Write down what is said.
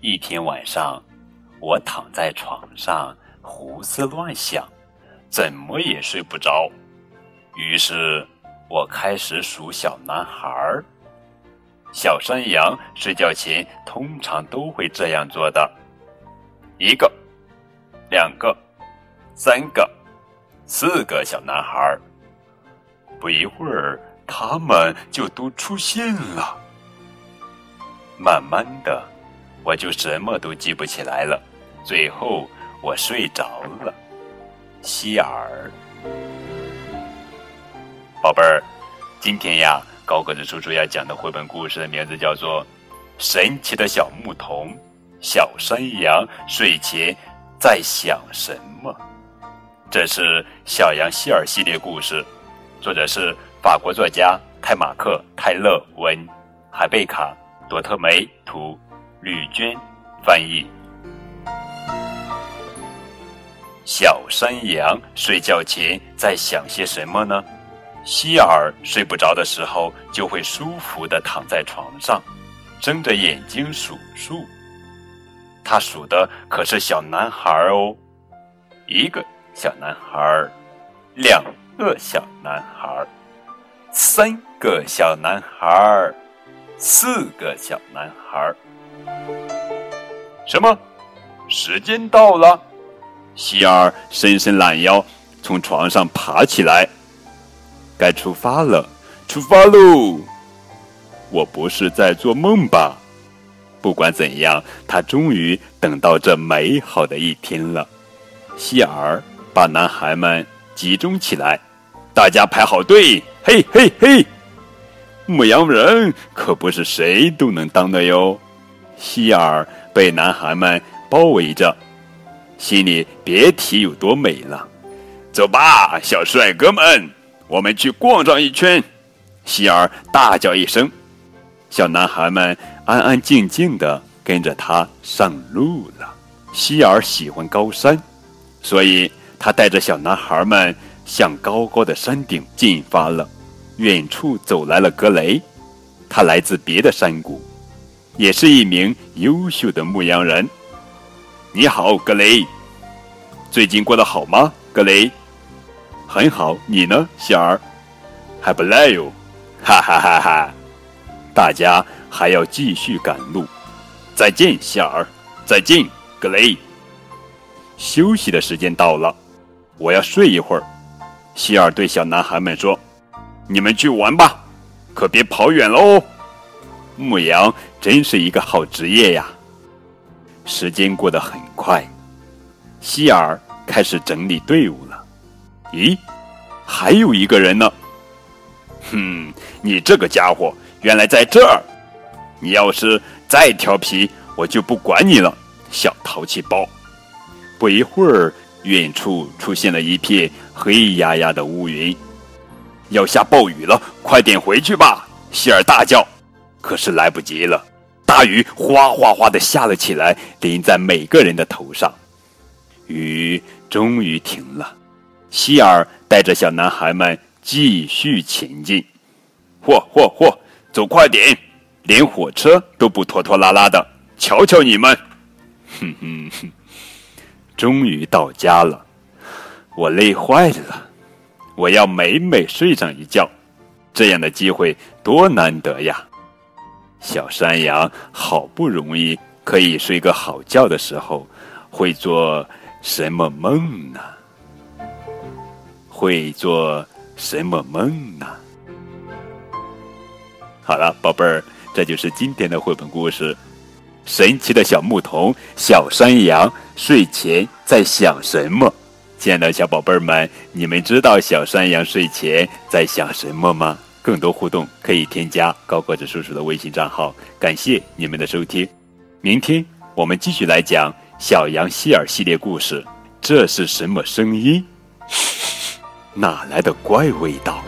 一天晚上，我躺在床上胡思乱想，怎么也睡不着。于是，我开始数小男孩儿。小山羊睡觉前通常都会这样做的：一个、两个、三个、四个小男孩儿。不一会儿，他们就都出现了。慢慢的。我就什么都记不起来了，最后我睡着了。希尔，宝贝儿，今天呀，高个子叔叔要讲的绘本故事的名字叫做《神奇的小牧童》，小山羊睡前在想什么？这是小羊希尔系列故事，作者是法国作家泰马克·泰勒文，海贝卡·朵特梅图。吕娟翻译。小山羊睡觉前在想些什么呢？希尔睡不着的时候，就会舒服的躺在床上，睁着眼睛数数。他数的可是小男孩哦，一个小男孩，两个小男孩，三个小男孩，四个小男孩。什么？时间到了！希尔伸伸懒腰，从床上爬起来。该出发了，出发喽！我不是在做梦吧？不管怎样，他终于等到这美好的一天了。希尔把男孩们集中起来，大家排好队。嘿嘿嘿！牧羊人可不是谁都能当的哟。希尔被男孩们包围着，心里别提有多美了。走吧，小帅哥们，我们去逛上一圈。希尔大叫一声，小男孩们安安静静的跟着他上路了。希尔喜欢高山，所以他带着小男孩们向高高的山顶进发了。远处走来了格雷，他来自别的山谷。也是一名优秀的牧羊人。你好，格雷。最近过得好吗，格雷？很好，你呢，希尔？还不赖哟，哈哈哈哈！大家还要继续赶路。再见，希尔。再见，格雷。休息的时间到了，我要睡一会儿。希尔对小男孩们说：“你们去玩吧，可别跑远喽。”牧羊真是一个好职业呀！时间过得很快，希尔开始整理队伍了。咦，还有一个人呢！哼，你这个家伙原来在这儿！你要是再调皮，我就不管你了，小淘气包！不一会儿，远处出现了一片黑压压的乌云，要下暴雨了，快点回去吧！希尔大叫。可是来不及了，大雨哗哗哗的下了起来，淋在每个人的头上。雨终于停了，希尔带着小男孩们继续前进。嚯嚯嚯，走快点，连火车都不拖拖拉拉的。瞧瞧你们，哼哼哼，终于到家了，我累坏了，我要美美睡上一觉。这样的机会多难得呀！小山羊好不容易可以睡个好觉的时候，会做什么梦呢？会做什么梦呢？好了，宝贝儿，这就是今天的绘本故事《神奇的小牧童》。小山羊睡前在想什么？亲爱的小宝贝儿们，你们知道小山羊睡前在想什么吗？更多互动可以添加高个子叔叔的微信账号。感谢你们的收听，明天我们继续来讲小羊希尔系列故事。这是什么声音？哪来的怪味道？